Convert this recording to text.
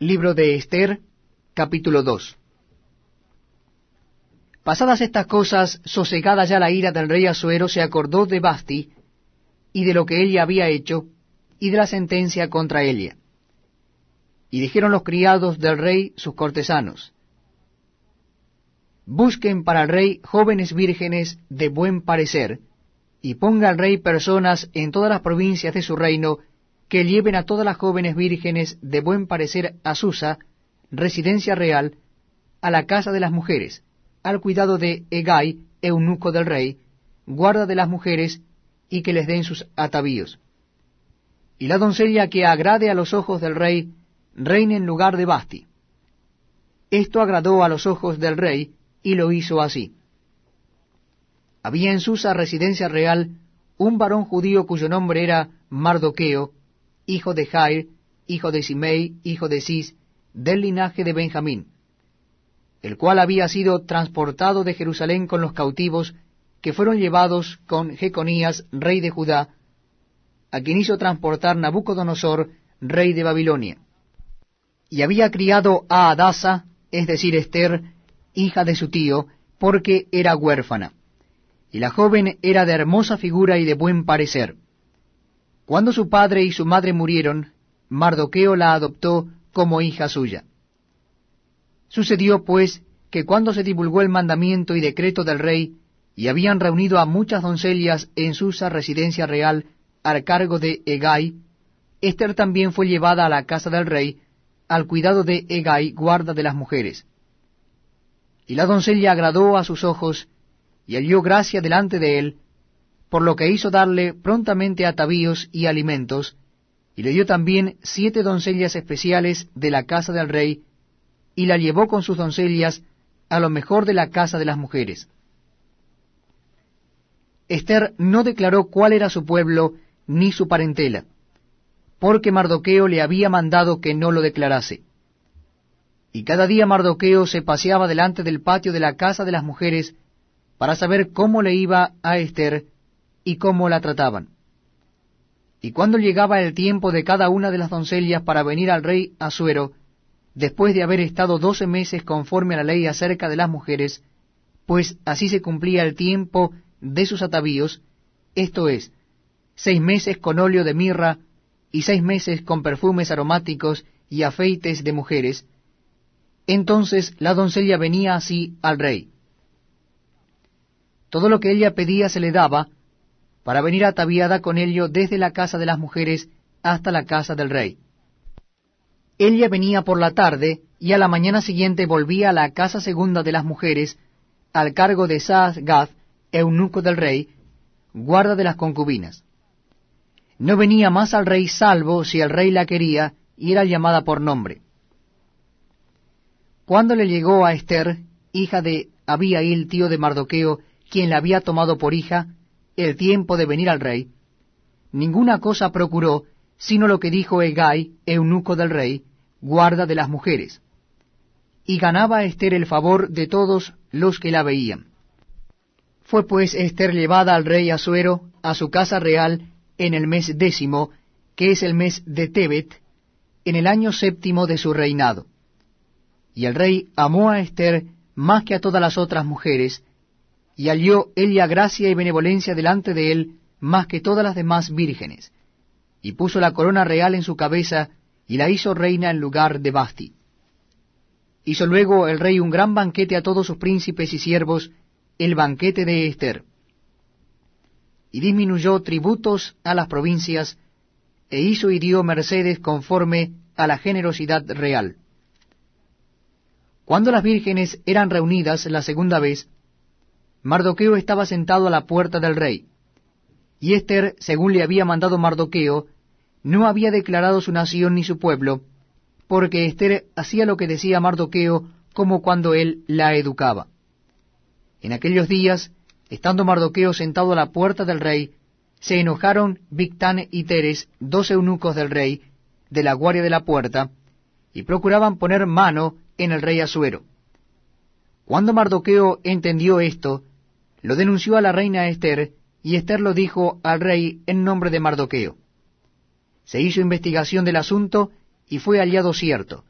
Libro de Esther, capítulo 2. Pasadas estas cosas, sosegada ya la ira del rey Asuero, se acordó de Basti, y de lo que ella había hecho, y de la sentencia contra ella. Y dijeron los criados del rey sus cortesanos, Busquen para el rey jóvenes vírgenes de buen parecer, y ponga al rey personas en todas las provincias de su reino, que lleven a todas las jóvenes vírgenes de buen parecer a Susa, residencia real, a la casa de las mujeres, al cuidado de Egay, eunuco del rey, guarda de las mujeres, y que les den sus atavíos. Y la doncella que agrade a los ojos del rey, reine en lugar de Basti. Esto agradó a los ojos del rey, y lo hizo así. Había en Susa residencia real un varón judío cuyo nombre era Mardoqueo, hijo de Jair, hijo de Simei, hijo de Cis, del linaje de Benjamín, el cual había sido transportado de Jerusalén con los cautivos que fueron llevados con Jeconías, rey de Judá, a quien hizo transportar Nabucodonosor, rey de Babilonia. Y había criado a Adasa, es decir, Esther, hija de su tío, porque era huérfana. Y la joven era de hermosa figura y de buen parecer. Cuando su padre y su madre murieron, Mardoqueo la adoptó como hija suya. Sucedió, pues, que cuando se divulgó el mandamiento y decreto del rey, y habían reunido a muchas doncellas en Susa residencia real al cargo de Egay, Esther también fue llevada a la casa del rey, al cuidado de Egay, guarda de las mujeres. Y la doncella agradó a sus ojos, y halló gracia delante de él, por lo que hizo darle prontamente atavíos y alimentos, y le dio también siete doncellas especiales de la casa del rey, y la llevó con sus doncellas a lo mejor de la casa de las mujeres. Esther no declaró cuál era su pueblo ni su parentela, porque Mardoqueo le había mandado que no lo declarase. Y cada día Mardoqueo se paseaba delante del patio de la casa de las mujeres para saber cómo le iba a Esther y cómo la trataban. Y cuando llegaba el tiempo de cada una de las doncellas para venir al rey Asuero, después de haber estado doce meses conforme a la ley acerca de las mujeres, pues así se cumplía el tiempo de sus atavíos, esto es, seis meses con óleo de mirra y seis meses con perfumes aromáticos y afeites de mujeres, entonces la doncella venía así al rey. Todo lo que ella pedía se le daba, para venir ataviada con ello desde la casa de las mujeres hasta la casa del rey. Ella venía por la tarde, y a la mañana siguiente volvía a la casa segunda de las mujeres, al cargo de Saas-Gaz, eunuco del rey, guarda de las concubinas. No venía más al rey salvo si el rey la quería y era llamada por nombre. Cuando le llegó a Esther, hija de Abiail, tío de Mardoqueo, quien la había tomado por hija, el tiempo de venir al rey, ninguna cosa procuró, sino lo que dijo Egay, eunuco del rey, guarda de las mujeres. Y ganaba Esther el favor de todos los que la veían. Fue pues Esther llevada al rey Asuero a su casa real en el mes décimo, que es el mes de Tebet, en el año séptimo de su reinado. Y el rey amó a Esther más que a todas las otras mujeres, y halló ella gracia y benevolencia delante de él más que todas las demás vírgenes, y puso la corona real en su cabeza, y la hizo reina en lugar de Basti. Hizo luego el rey un gran banquete a todos sus príncipes y siervos, el banquete de Esther. Y disminuyó tributos a las provincias, e hizo y dio mercedes conforme a la generosidad real. Cuando las vírgenes eran reunidas la segunda vez, Mardoqueo estaba sentado a la puerta del rey. Y Esther, según le había mandado Mardoqueo, no había declarado su nación ni su pueblo, porque Esther hacía lo que decía Mardoqueo como cuando él la educaba. En aquellos días, estando Mardoqueo sentado a la puerta del rey, se enojaron Victán y Teres, dos eunucos del rey, de la guardia de la puerta, y procuraban poner mano en el rey Asuero. Cuando Mardoqueo entendió esto, lo denunció a la reina Esther, y Esther lo dijo al rey en nombre de Mardoqueo. Se hizo investigación del asunto y fue hallado cierto,